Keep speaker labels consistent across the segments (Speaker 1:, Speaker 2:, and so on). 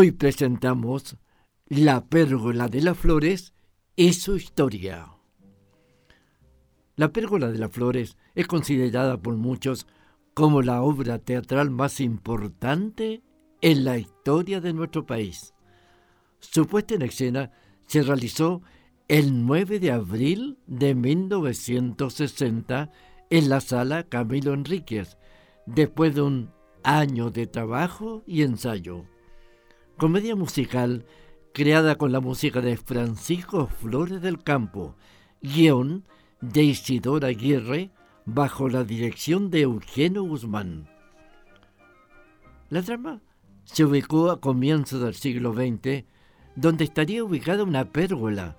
Speaker 1: Hoy presentamos La pérgola de las flores y su historia. La pérgola de las flores es considerada por muchos como la obra teatral más importante en la historia de nuestro país. Su puesta en escena se realizó el 9 de abril de 1960 en la sala Camilo Enríquez, después de un año de trabajo y ensayo comedia musical creada con la música de Francisco Flores del Campo, guion de Isidora Aguirre, bajo la dirección de Eugenio Guzmán. La trama se ubicó a comienzos del siglo XX, donde estaría ubicada una pérgola,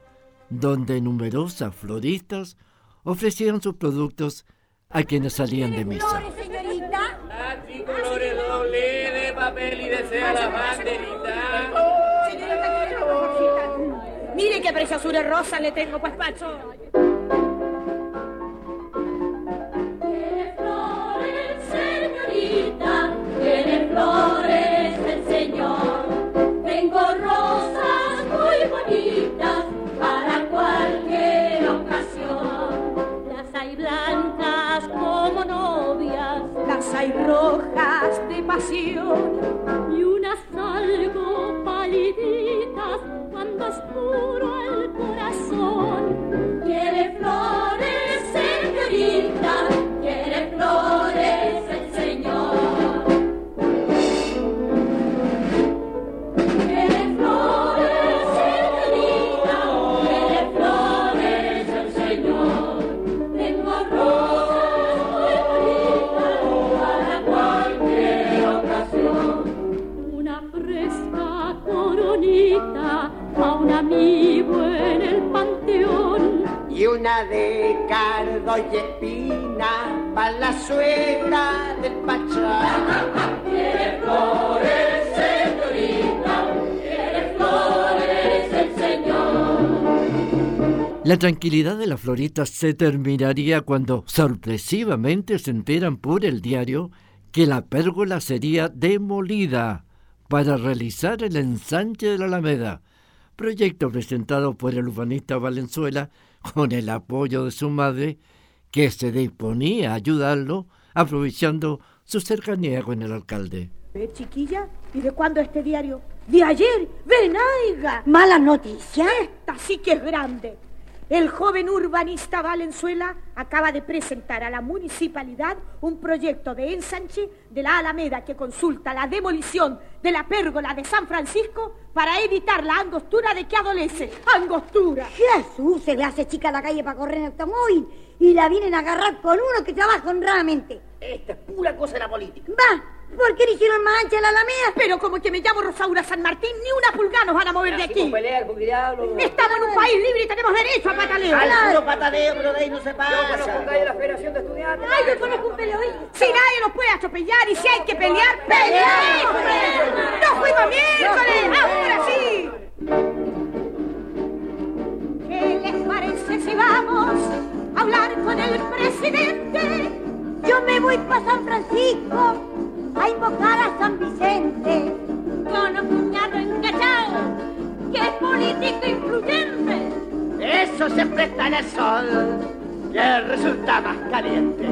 Speaker 1: donde numerosas floristas ofrecían sus productos a quienes salían de misa.
Speaker 2: Papel y desea la banderita.
Speaker 3: Mire qué preciosura rosa le tengo, pues, Pacho.
Speaker 4: Las hay
Speaker 3: rojas de pasión
Speaker 4: y unas algo paliditas cuando es puro el corazón.
Speaker 2: De cardo y espina la suegra del Pachá.
Speaker 1: La tranquilidad de las floristas se terminaría cuando sorpresivamente se enteran por el diario que la pérgola sería demolida para realizar el ensanche de la Alameda, proyecto presentado por el urbanista Valenzuela con el apoyo de su madre, que se disponía a ayudarlo aprovechando su cercanía con el alcalde.
Speaker 3: ¿Ve, chiquilla? ¿Y de cuándo este diario? De ayer. Venaiga.
Speaker 5: ¿Mala noticia?
Speaker 3: Esta sí que es grande. El joven urbanista Valenzuela acaba de presentar a la municipalidad un proyecto de ensanche de la Alameda que consulta la demolición de la pérgola de San Francisco para evitar la angostura de que adolece. ¡Angostura!
Speaker 5: Jesús, se le hace chica la calle para correr en automóvil y la vienen a agarrar con uno que trabaja honradamente.
Speaker 2: Esta es pura cosa de la política.
Speaker 5: Va, ¿por qué le hicieron más ancha a la Alameda?
Speaker 3: Pero como que me llamo Rosaura San Martín, ni una pulgada nos van a mover de aquí.
Speaker 2: con pelear, con diablo.
Speaker 3: Estamos en un país libre y tenemos derecho a pataleo.
Speaker 2: Al puro patadeo, pero de ahí no se pasa.
Speaker 6: la Federación de Estudiantes.
Speaker 5: Ay, yo conozco un periodista.
Speaker 3: Si nadie nos puede atropellar y si hay que pelear, ¡peleamos! ¡Nos fuimos miércoles! ¡Ahora sí! ¿Qué les parece si vamos a hablar con el presidente?
Speaker 5: Yo me voy para San Francisco a invocar a San Vicente.
Speaker 4: Con un cuñado encachado, que es político influyente.
Speaker 2: Eso se presta en el sol, que resulta más caliente.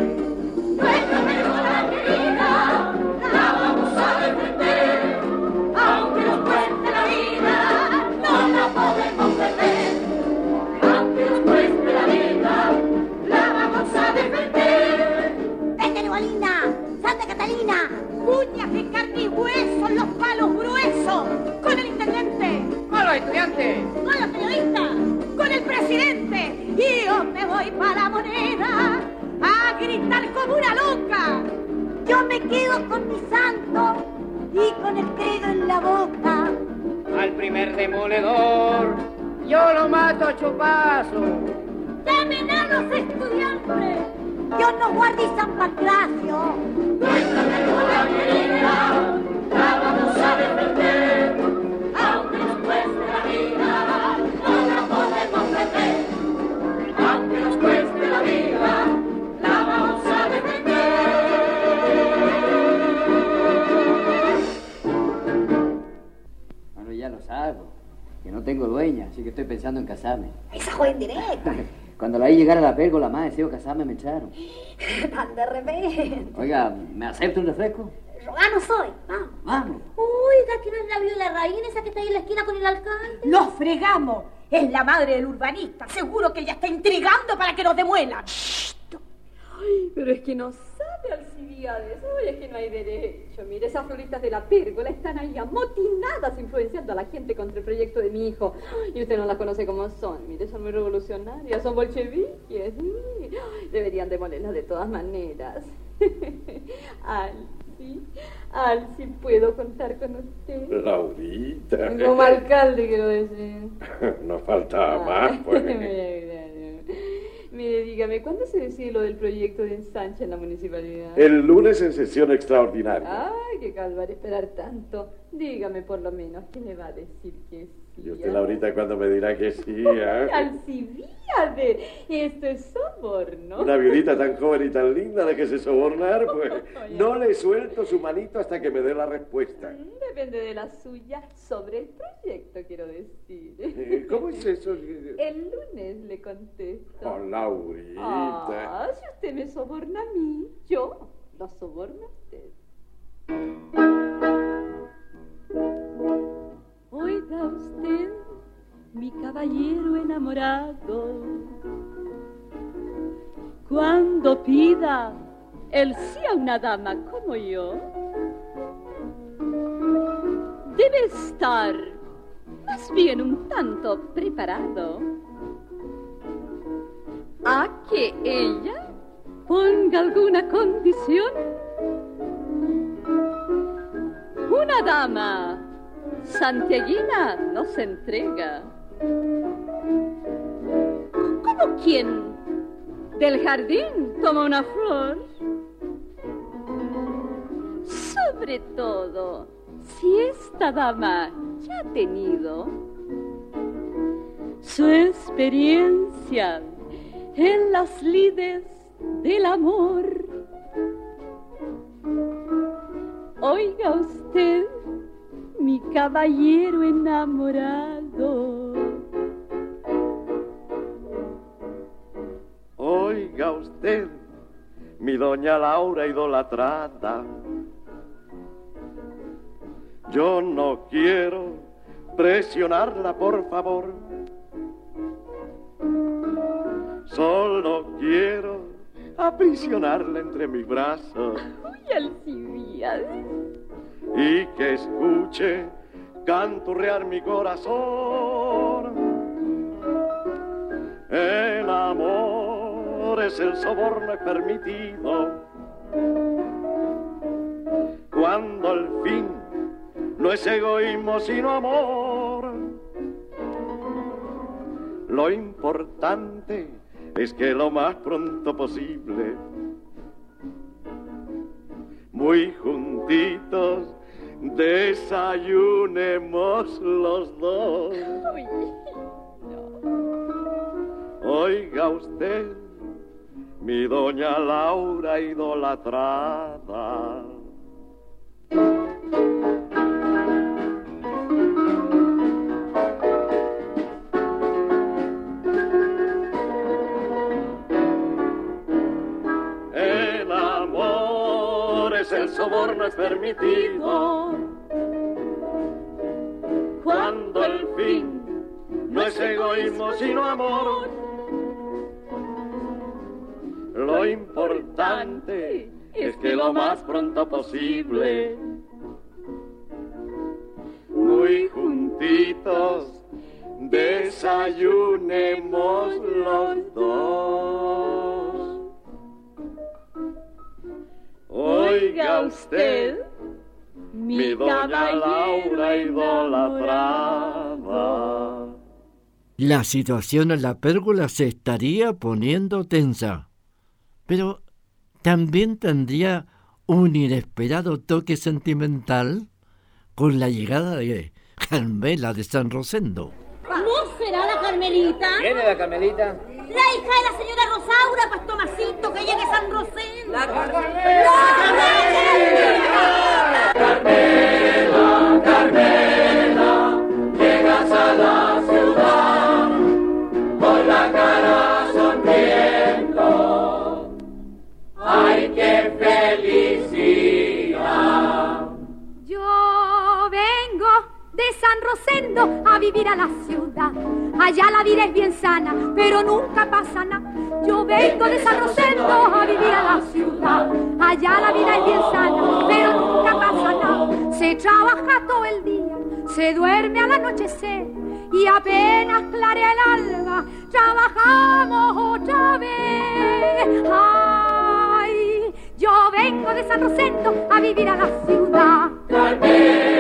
Speaker 3: ¡Con
Speaker 6: los estudiantes!
Speaker 3: con los periodistas, con el presidente. Y yo me voy para la moneda a gritar como una loca.
Speaker 5: quedo con mi santo y con el credo en la boca.
Speaker 6: Al primer demoledor, yo lo mato a chupazo.
Speaker 5: ¡Temen a los estudiantes! Dios nos guarde y San Pancracio.
Speaker 4: Nuestra la querida, no
Speaker 7: tengo dueña, así que estoy pensando en casarme.
Speaker 5: Esa joven directa.
Speaker 7: Cuando la vi llegar a la pérgola más deseo casarme, me echaron.
Speaker 5: Tan de repente.
Speaker 7: Oiga, ¿me acepta un refresco?
Speaker 5: Rogano soy. Vamos.
Speaker 7: Vamos.
Speaker 5: Oiga, que no es la viola reina esa que está ahí en la esquina con el alcalde.
Speaker 3: ¡Nos fregamos! Es la madre del urbanista. Seguro que ella está intrigando para que nos demuelan.
Speaker 8: Ay, pero es que no sabe Oye, es que no hay derecho. Mire, esas floristas de la pérgola están ahí amotinadas influenciando a la gente contra el proyecto de mi hijo. Y usted no las conoce como son. Mire, son muy revolucionarias, son bolcheviques. Deberían demolerlas de todas maneras. Alci, Alci, ¿puedo contar con usted?
Speaker 9: Laurita.
Speaker 8: Como alcalde, quiero decir.
Speaker 9: No faltaba más, pues.
Speaker 8: Mire, dígame, ¿cuándo se decide lo del proyecto de ensanche en la municipalidad?
Speaker 9: El lunes en sesión extraordinaria.
Speaker 8: Ay, qué calvario esperar tanto. Dígame por lo menos, ¿qué me va a decir que sí?
Speaker 9: Y usted, Laurita, cuando me dirá que sí, ¿eh?
Speaker 8: Alcibiade, esto es soborno.
Speaker 9: Una violita tan joven y tan linda de que se sobornar, pues no le suelto su manito hasta que me dé la respuesta.
Speaker 8: Mm, Depende de la suya sobre el proyecto, quiero decir.
Speaker 9: Eh, ¿Cómo es eso?
Speaker 8: El lunes le contesto.
Speaker 9: Oh, Laurita.
Speaker 8: Ah, si usted me soborna a mí, yo lo soborno a usted. Usted, mi caballero enamorado, cuando pida el sí a una dama como yo, debe estar más bien un tanto preparado a que ella ponga alguna condición. Una dama santiaguina no se entrega. ¿Cómo quién? Del jardín toma una flor. Sobre todo, si esta dama ya ha tenido su experiencia en las lides del amor. Oiga usted, caballero enamorado.
Speaker 9: Oiga usted, mi doña Laura idolatrada. Yo no quiero presionarla, por favor. Solo quiero aprisionarla entre mis brazos
Speaker 8: Uy, Alcibiades.
Speaker 9: y que escuche canturrear mi corazón. El amor es el soborno permitido cuando al fin no es egoísmo sino amor. Lo importante es que lo más pronto posible, muy juntitos, los dos.
Speaker 8: Uy,
Speaker 9: Oiga usted, mi doña Laura idolatrada. El amor es el soborno es permitido muy juntitos, desayunemos los dos.
Speaker 4: Oiga usted, mi doña Laura idolatrada.
Speaker 1: La situación en la pérgola se estaría poniendo tensa, pero también tendría un inesperado toque sentimental con la llegada de Carmela de San Rosendo.
Speaker 3: ¿No será la Carmelita?
Speaker 7: ¿Quién es la Carmelita?
Speaker 3: La hija de la señora Rosaura, pues Tomasito, que de San Rosendo. La
Speaker 4: Carmela,
Speaker 10: de San Rosendo a vivir a la ciudad. Allá la vida es bien sana, pero nunca pasa nada. Yo vengo de San Rosendo a vivir a la ciudad. Allá la vida es bien sana, pero nunca pasa nada. Se trabaja todo el día, se duerme al anochecer y apenas clarea el alba, trabajamos otra vez. Ay, yo vengo de San Rosendo a vivir a la ciudad.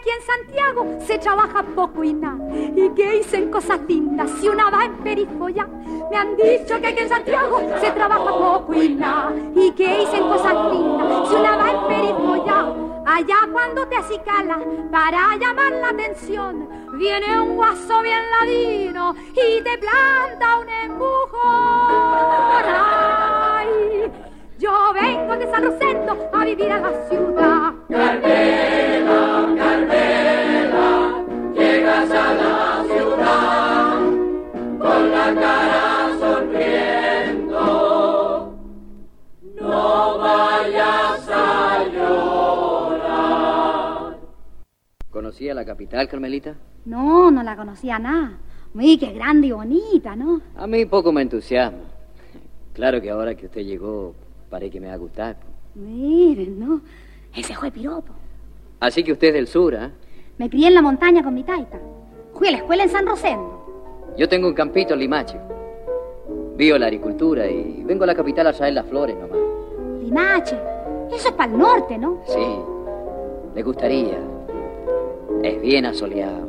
Speaker 10: Aquí en Santiago se trabaja poco y nada, y que dicen cosas lindas si una va en perifolla. Me han dicho que aquí en Santiago se trabaja poco y nada, y que dicen cosas lindas si una va en perifolla. Allá cuando te acicala para llamar la atención, viene un guaso bien ladino y te planta un empujón. Ay, yo vengo de San Rosendo a vivir a la ciudad.
Speaker 7: Carmelita?
Speaker 10: No, no la conocía nada. Uy, qué grande y bonita, ¿no?
Speaker 7: A mí poco me entusiasma. Claro que ahora que usted llegó, parece que me va a gustar.
Speaker 10: Miren, ¿no? Ese fue piropo.
Speaker 7: Así que usted es del sur, ¿ah?
Speaker 10: Me crié en la montaña con mi taita. Fui a la escuela en San Rosendo.
Speaker 7: Yo tengo un campito en Limache. Vivo la agricultura y vengo a la capital a traer las flores nomás.
Speaker 10: Limache. Eso es para el norte, ¿no?
Speaker 7: Sí, le gustaría. Es bien asoleado.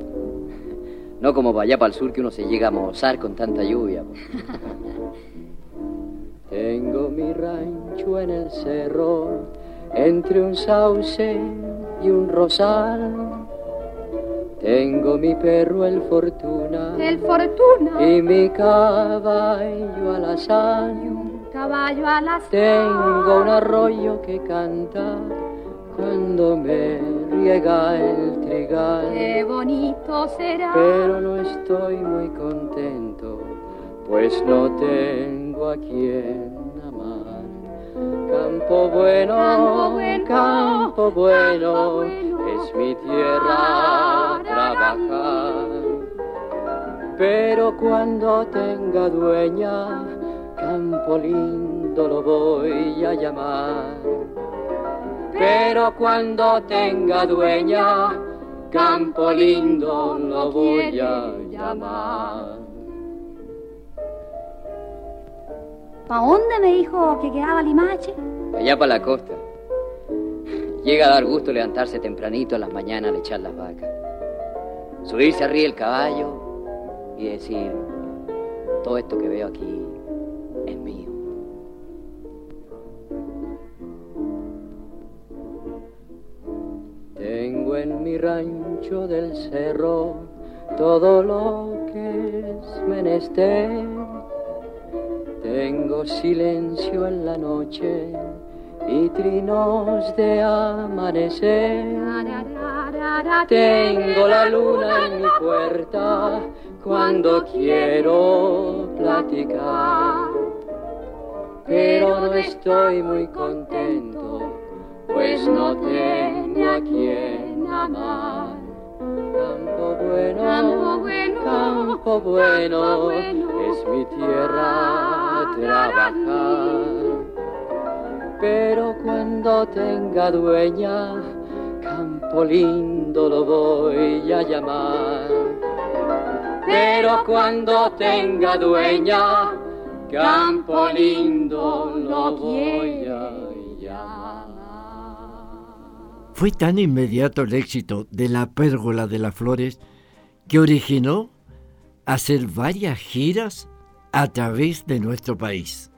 Speaker 7: No como para allá para el sur que uno se llega a mozar con tanta lluvia. pues. Tengo mi rancho en el cerro, entre un sauce y un rosal. Tengo mi perro el Fortuna
Speaker 10: El Fortuna.
Speaker 7: y mi caballo al azar.
Speaker 10: Caballo a las
Speaker 7: Tengo un arroyo que canta cuando me riega el trigal.
Speaker 10: Qué bonito será.
Speaker 7: Pero no estoy muy contento, pues no tengo a quien amar. Campo bueno,
Speaker 10: Campo bueno,
Speaker 7: campo bueno,
Speaker 10: campo bueno,
Speaker 7: es mi tierra a trabajar. Pero cuando tenga dueña, campo lindo lo voy a llamar. Pero cuando tenga dueña, campo lindo lo voy a llamar.
Speaker 10: ¿Pa dónde me dijo que quedaba Limache?
Speaker 7: Allá para la costa. Llega a dar gusto levantarse tempranito a las mañanas al echar las vacas. Subirse arriba el caballo y decir, todo esto que veo aquí del cerro todo lo que es menester. Tengo silencio en la noche y trinos de amanecer. Tengo la luna en mi puerta cuando quiero platicar. Pero no estoy muy contento, pues no tengo a quien amar. Campo bueno,
Speaker 10: Campo bueno,
Speaker 7: campo bueno,
Speaker 10: campo bueno,
Speaker 7: es mi tierra a trabajar. Pero cuando tenga dueña, campo lindo lo voy a llamar. Pero cuando tenga dueña, campo lindo lo voy a
Speaker 1: Fue tan inmediato el éxito de la pérgola de las flores que originó hacer varias giras a través de nuestro país.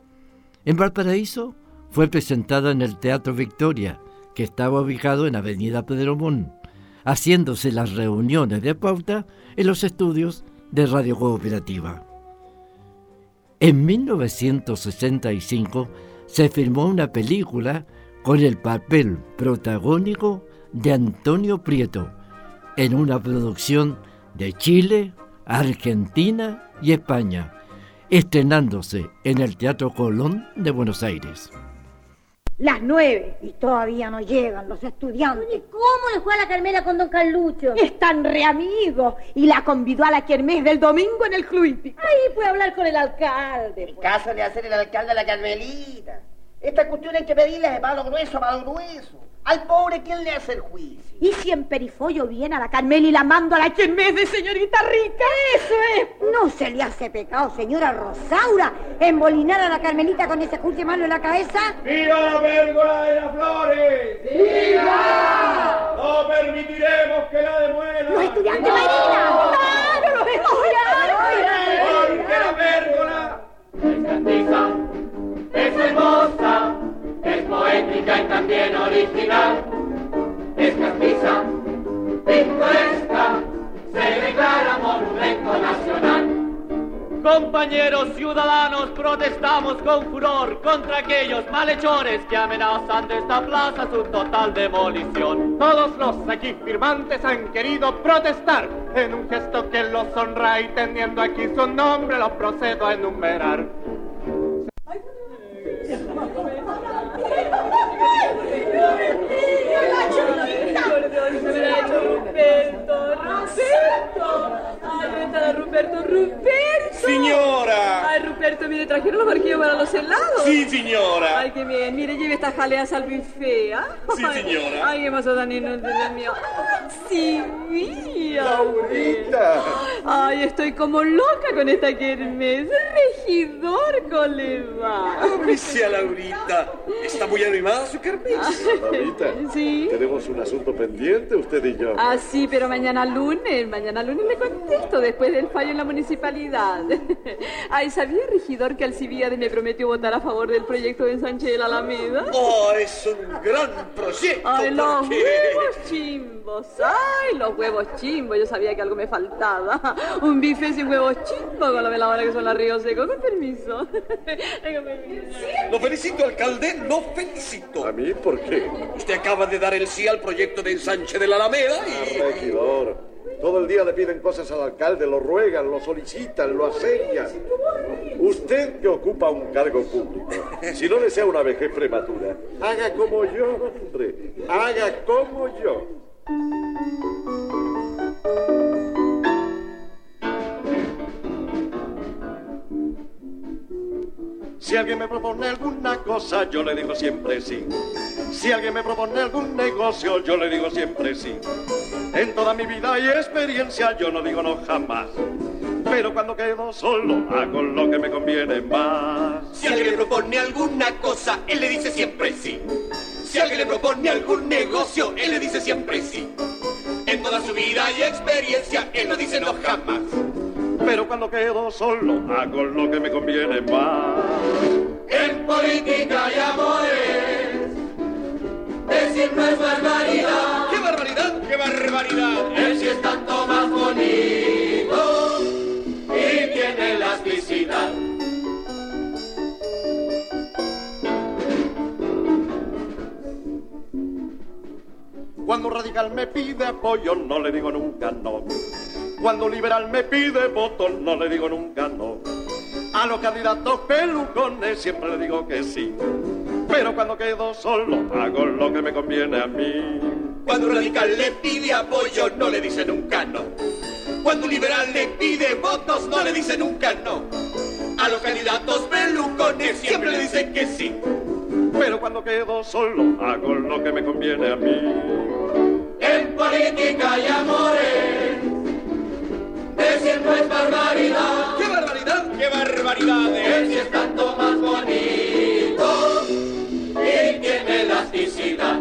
Speaker 1: En Valparaíso fue presentada en el Teatro Victoria, que estaba ubicado en Avenida Pedromón, haciéndose las reuniones de pauta en los estudios de Radio Cooperativa. En 1965 se filmó una película con el papel protagónico de Antonio Prieto en una producción de Chile, Argentina y España, estrenándose en el Teatro Colón de Buenos Aires.
Speaker 5: Las nueve y todavía no llegan los estudiantes.
Speaker 11: ¿Cómo le fue a la Carmela con don Carlucho?
Speaker 3: Están re amigos y la convidó a la kermés del domingo en el club.
Speaker 11: Ahí puede hablar con el alcalde.
Speaker 2: El caso de hacer el alcalde a la Carmelita. Esta cuestión hay que pedirle de malo grueso a malo grueso. Al pobre, ¿quién le hace el juicio?
Speaker 3: Y si en Perifollo viene a la Carmela y la mando a la kermés de señorita rica, eso es.
Speaker 5: No se le hace pecado, señora Rosaura, embolinar a la Carmelita con ese juicio malo en la cabeza.
Speaker 12: ¡Viva la pérgola de las flores! ¡Viva! No permitiremos que la demuelan.
Speaker 5: ¡Los estudiantes bailan!
Speaker 3: ¡Claro, los estudiantes!
Speaker 12: Porque la pérgola
Speaker 13: es castiza, es hermosa, es poética y también original. Es castiza, pintoresca, se declara monumento nacional.
Speaker 14: Compañeros ciudadanos, protestamos con furor contra aquellos malhechores que amenazan de esta plaza su total demolición.
Speaker 15: Todos los aquí firmantes han querido protestar en un gesto que los honra y teniendo aquí su nombre los procedo a enumerar. Thank you.
Speaker 8: Ruperto, Ruperto. Ay, está Ruperto, Ruperto.
Speaker 12: Señora.
Speaker 8: Ay, Ruperto, mire, trajeron los barquillos para los helados.
Speaker 12: Sí, señora.
Speaker 8: Ay, qué bien. Mire, lleve estas jaleas al buffet, ¿ah?
Speaker 12: Sí, señora.
Speaker 8: Ay, qué pasó inútil, Dios mío. Sí, mía.
Speaker 16: Laurita.
Speaker 8: Ay, estoy como loca con esta kermés. Regidor, ¿cómo le va?
Speaker 16: Alicia Laurita. Está muy animada su kermés. Laurita.
Speaker 8: Sí.
Speaker 16: Tenemos un asunto pendiente, usted y yo.
Speaker 8: Ah, sí, pero mañana lunes, mañana lunes le contesto después del fallo en la municipalidad. Ay, ¿sabía, regidor, que Alcibiades me prometió votar a favor del proyecto de ensanche de la Alameda?
Speaker 16: Oh, es un gran proyecto.
Speaker 8: Ay, los
Speaker 16: porque-
Speaker 8: huevos chimbos, ay, los huevos chimbos, yo sabía que algo me faltaba. Un bife sin huevos chimbos con la veladora que son las ríos secos, con permiso.
Speaker 16: Lo felicito, alcalde, lo felicito. ¿A mí por qué? Usted acaba de dar el sí al proyecto de ensanche de la Alameda y...
Speaker 9: Regidor, todo el día le piden cosas al alcalde, lo ruegan, lo solicitan, lo asedian. Usted que ocupa un cargo público, si no desea una vejez prematura, haga como yo, hombre, haga como yo. Si alguien me propone alguna cosa, yo le digo siempre sí. Si alguien me propone algún negocio, yo le digo siempre sí. En toda mi vida y experiencia, yo no digo no jamás. Pero cuando quedo solo, hago lo que me conviene más.
Speaker 17: Si alguien le propone alguna cosa, él le dice siempre sí. Si alguien le propone algún negocio, él le dice siempre sí. En toda su vida y experiencia, él no dice no jamás.
Speaker 9: Pero cuando quedo solo, hago lo que me conviene más.
Speaker 17: En política y amores, decir no es barbaridad.
Speaker 16: ¡Qué barbaridad! ¡Qué barbaridad!
Speaker 17: Él sí es tanto más bonito
Speaker 9: Cuando un radical me pide apoyo, no le digo nunca no. Cuando un liberal me pide voto, no le digo nunca no. A los candidatos pelucones siempre le digo que sí. Pero cuando quedo solo, hago lo que me conviene a mí.
Speaker 17: Cuando un radical le pide apoyo, no le dice nunca no. Cuando un liberal le pide votos, no le dice nunca no. A los candidatos pelucones siempre le dicen que sí.
Speaker 18: Pero cuando quedo solo, hago lo que me conviene a mí.
Speaker 17: Política y amores, decir no es barbaridad.
Speaker 18: ¡Qué barbaridad!
Speaker 17: ¡Qué barbaridad! Él sí es tanto más bonito y tiene elasticidad.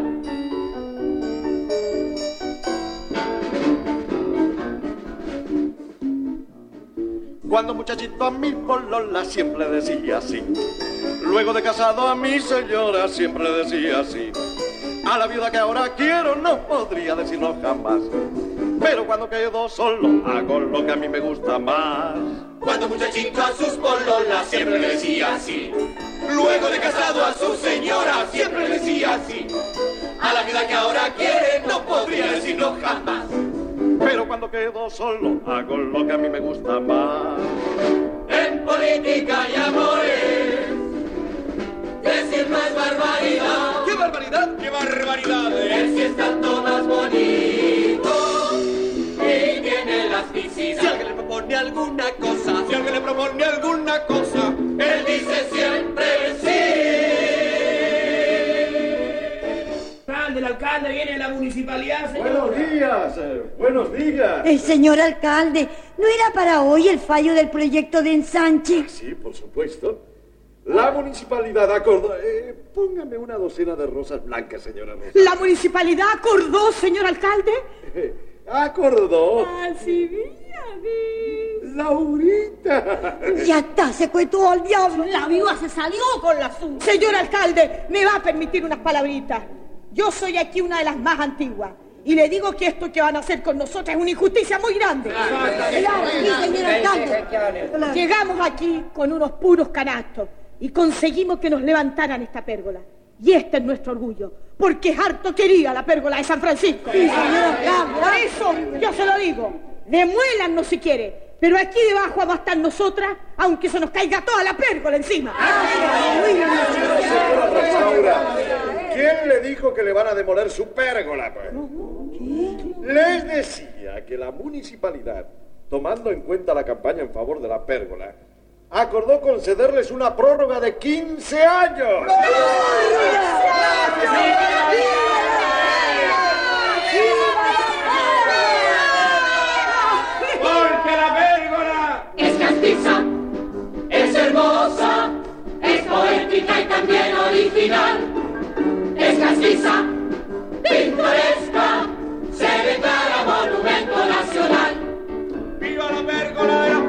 Speaker 18: Cuando muchachito a mi polola siempre decía así. Luego de casado a mi señora siempre decía así. A la viuda que ahora quiero no podría decirlo jamás. Pero cuando quedo solo hago lo que a mí me gusta más.
Speaker 17: Cuando muchachito a sus pololas siempre le decía así. Luego de casado a su señora siempre le decía así. A la vida que ahora quiere no podría decirlo jamás.
Speaker 18: Pero cuando quedo solo hago lo que a mí me gusta más.
Speaker 17: En política y
Speaker 6: municipalidad, señor.
Speaker 9: Buenos días, eh, buenos días.
Speaker 5: El señor alcalde, ¿no era para hoy el fallo del proyecto de ensanche?
Speaker 9: Sí, por supuesto. La municipalidad acordó... eh, póngame una docena de rosas blancas, señora Rosa.
Speaker 3: ¿La municipalidad acordó, señor alcalde?
Speaker 9: Acordó.
Speaker 3: Así
Speaker 9: Laurita.
Speaker 5: Ya está, se cuetó al diablo.
Speaker 3: La viuda se salió con la suya. Señor alcalde, me va a permitir unas palabritas. Yo soy aquí una de las más antiguas. Y le digo que esto que van a hacer con nosotros es una injusticia muy grande.
Speaker 5: Claro, sí, señor alcalde.
Speaker 3: Llegamos aquí con unos puros canastos y conseguimos que nos levantaran esta pérgola. Y este es nuestro orgullo, porque es harto querida la pérgola de San Francisco.
Speaker 5: Sí, señor alcalde.
Speaker 3: Por eso yo se lo digo, demuélanos si quiere, pero aquí debajo vamos a estar nosotras, aunque se nos caiga toda la pérgola encima.
Speaker 9: Rosaura, ¿quién le dijo que le van a demoler su pérgola? pues? Les decía que la municipalidad, tomando en cuenta la campaña en favor de la pérgola, acordó concederles una prórroga de 15 años.
Speaker 16: Porque la pérgola
Speaker 17: Es castiza, es hermosa, es poética y también original. Castiza, pintoresca, se declara monumento nacional.
Speaker 16: ¡Viva la pérgola de las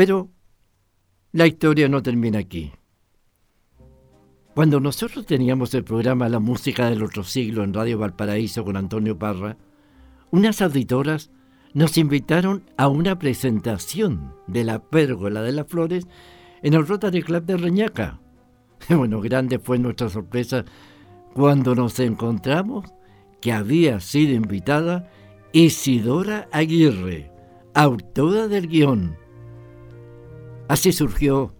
Speaker 1: Pero la historia no termina aquí. Cuando nosotros teníamos el programa La Música del Otro Siglo en Radio Valparaíso con Antonio Parra, unas auditoras nos invitaron a una presentación de la pérgola de las flores en el Rotary Club de Reñaca. Bueno, grande fue nuestra sorpresa cuando nos encontramos que había sido invitada Isidora Aguirre, autora del guion. Así surgió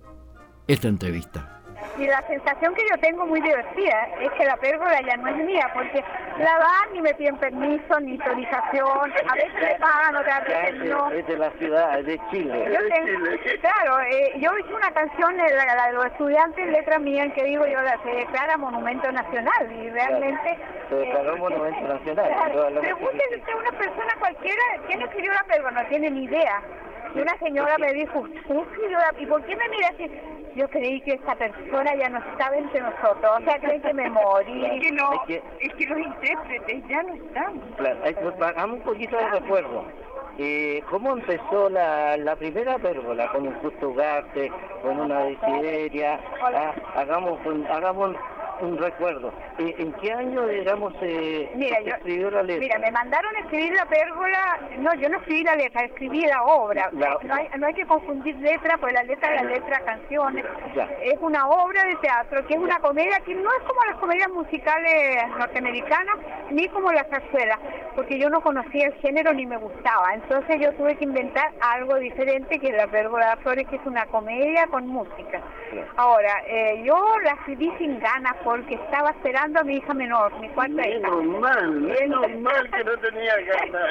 Speaker 1: esta entrevista.
Speaker 19: Y la sensación que yo tengo muy divertida es que la pérgola ya no es mía, porque la dan y me piden permiso, ni autorización, a veces me pagan, otras veces no.
Speaker 20: Es de la ciudad, es de Chile.
Speaker 19: Yo tengo- claro, eh, yo hice una canción, eh, la, la de los estudiantes, letra mía, en que digo yo, la, se declara monumento nacional y realmente...
Speaker 20: Se declaró monumento nacional.
Speaker 19: Claro, usted a una persona cualquiera, ¿quién escribió la pérgola? No tiene ni idea. Y una señora me dijo, ¿usted escribió la... ¿Y por qué me mira así? Yo creí que esta persona ya no estaba entre nosotros, o sea, creen que me morí.
Speaker 20: Es que no,
Speaker 19: es que los intérpretes ya no están.
Speaker 20: Claro, pues, hagamos un poquito de recuerdo. Eh, ¿Cómo empezó la, la primera pérgola? Con un justo Ugarte, con una desideria. Ah, hagamos, un- hagamos un recuerdo. ¿En qué año, digamos, eh,
Speaker 19: Mira, yo,
Speaker 20: escribió la letra?
Speaker 19: mira, me mandaron a escribir la pérgola. No, yo no escribí la letra, escribí la obra.
Speaker 20: La-
Speaker 19: No, hay, no hay que confundir letra, pues la letra es la letra canciones.
Speaker 20: Ya.
Speaker 19: Es una obra de teatro que es una comedia que no es como las comedias musicales norteamericanas ni como las zarzuelas, porque yo no conocía el género ni me gustaba. Entonces yo tuve que inventar algo diferente que la pérgola de flores, que es una comedia con música. Ahora, eh, yo la escribí sin ganas porque estaba esperando a mi hija menor, mi cuarta hija.
Speaker 20: Menos mal, menos mal que no tenía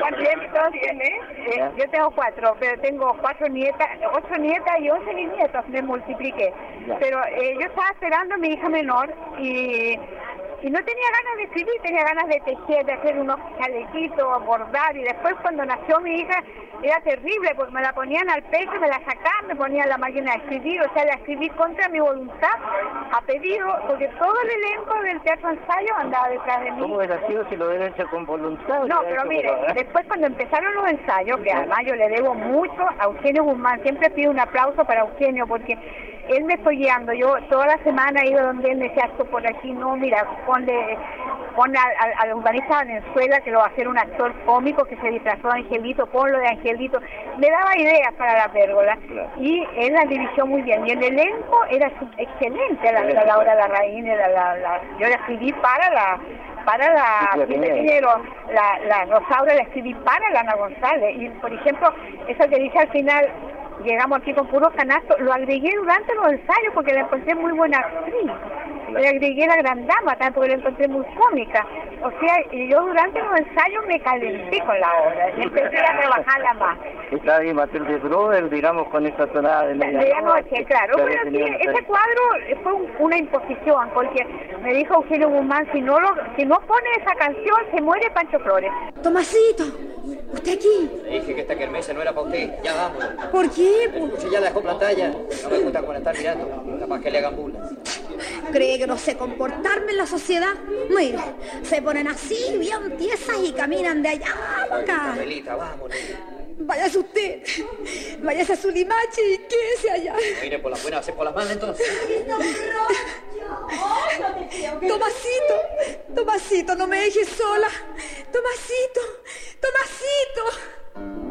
Speaker 19: ¿Cuántos nietos tienes? Eh, yo tengo cuatro, pero tengo cuatro nietas, ocho nietas y once nietos, me multipliqué.
Speaker 20: Ya.
Speaker 19: Pero eh, yo estaba esperando a mi hija menor y, y no tenía ganas de escribir, tenía ganas de tejer, de hacer unos chalequitos, bordar y después cuando nació mi hija era terrible porque me la ponían al pecho, me la sacaban, me ponían la máquina de escribir, o sea, la escribí contra mi voluntad, a pedido, porque todo el elenco del teatro ensayo andaba detrás de mí.
Speaker 20: ¿Cómo hubiera sido si lo hubiera hecho con voluntad?
Speaker 19: No, pero mire,
Speaker 20: por-
Speaker 19: después cuando empezaron los ensayos, que además yo le debo mucho a Eugenio Guzmán, siempre pido un aplauso para Eugenio porque él me fue guiando. Yo toda la semana he ido donde él me decía, esto por aquí no, mira, ponle, pon al, al, al urbanista Valenzuela que lo va a hacer un actor cómico que se disfrazó de Angelito, ponlo de Angelito. Me daba ideas para la pérgola y él la dirigió muy bien. Y el elenco era excelente, la, la Laura Larraín, la, la, yo la escribí para la para la.
Speaker 20: Piñero,
Speaker 19: la, la Rosaura la escribí para la Ana González y por ejemplo eso que dice al final llegamos aquí con puro canasto lo agregué durante los ensayos porque la encontré muy buena actriz le agregué la gran dama también porque la encontré muy cómica o sea y yo durante los ensayos me calenté con la obra empecé a trabajarla más
Speaker 20: Está ahí Matilde Broder, digamos, con esa tonada de medianoche.
Speaker 19: medianoche, claro. Pero sí,
Speaker 20: tal-
Speaker 19: cuadro fue un- una imposición, porque me dijo Eugenio Guzmán, si no lo, si no pone esa canción, se muere Pancho Flores.
Speaker 5: Tomasito, ¿usted aquí?
Speaker 7: Le dije que esta kermesa no era para usted. Ya vamos.
Speaker 5: ¿Por qué?
Speaker 7: Escuche, ya la dejó pantalla. No me gusta con estar mirando. Capaz que le hagan burlas.
Speaker 5: ¿Cree que no sé comportarme en la sociedad? Mire, se ponen así, bien tiesas y caminan de allá para acá.
Speaker 7: Abuelita, vamos.
Speaker 5: Váyase usted, váyase a su limache y quédese allá.
Speaker 7: Mire por las buenas, hace por las malas entonces.
Speaker 5: Tomasito, Tomasito, no me dejes sola. Tomasito, Tomasito.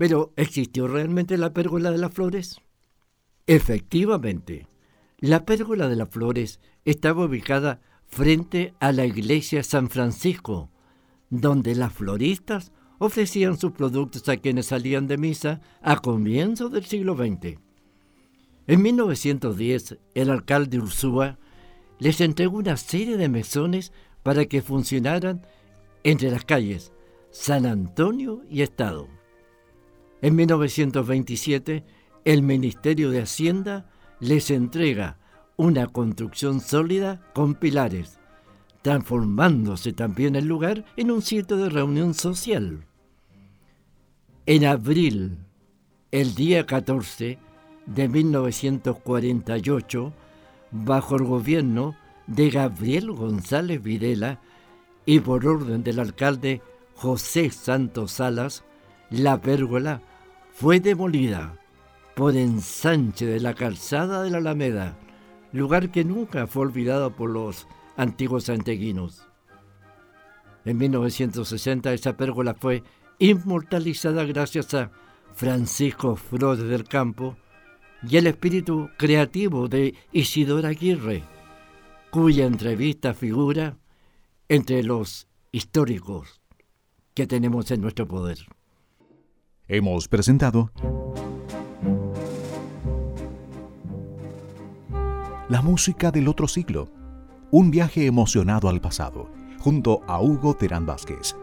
Speaker 1: Pero, ¿existió realmente la pérgola de las flores? Efectivamente, la pérgola de las flores estaba ubicada frente a la iglesia San Francisco, donde las floristas ofrecían sus productos a quienes salían de misa a comienzos del siglo XX. En 1910, el alcalde Ursúa les entregó una serie de mesones para que funcionaran entre las calles San Antonio y Estado. En 1927, el Ministerio de Hacienda les entrega una construcción sólida con pilares, transformándose también el lugar en un sitio de reunión social. En abril, el día 14 de 1948, bajo el gobierno de Gabriel González Videla y por orden del alcalde José Santos Salas, la pérgola fue demolida por ensanche de la calzada de la Alameda, lugar que nunca fue olvidado por los antiguos santeguinos. En 1960 esa pérgola fue inmortalizada gracias a Francisco Flores del Campo y el espíritu creativo de Isidora Aguirre, cuya entrevista figura entre los históricos que tenemos en nuestro poder.
Speaker 21: Hemos presentado La música del otro siglo, un viaje emocionado al pasado, junto a Hugo Terán Vázquez.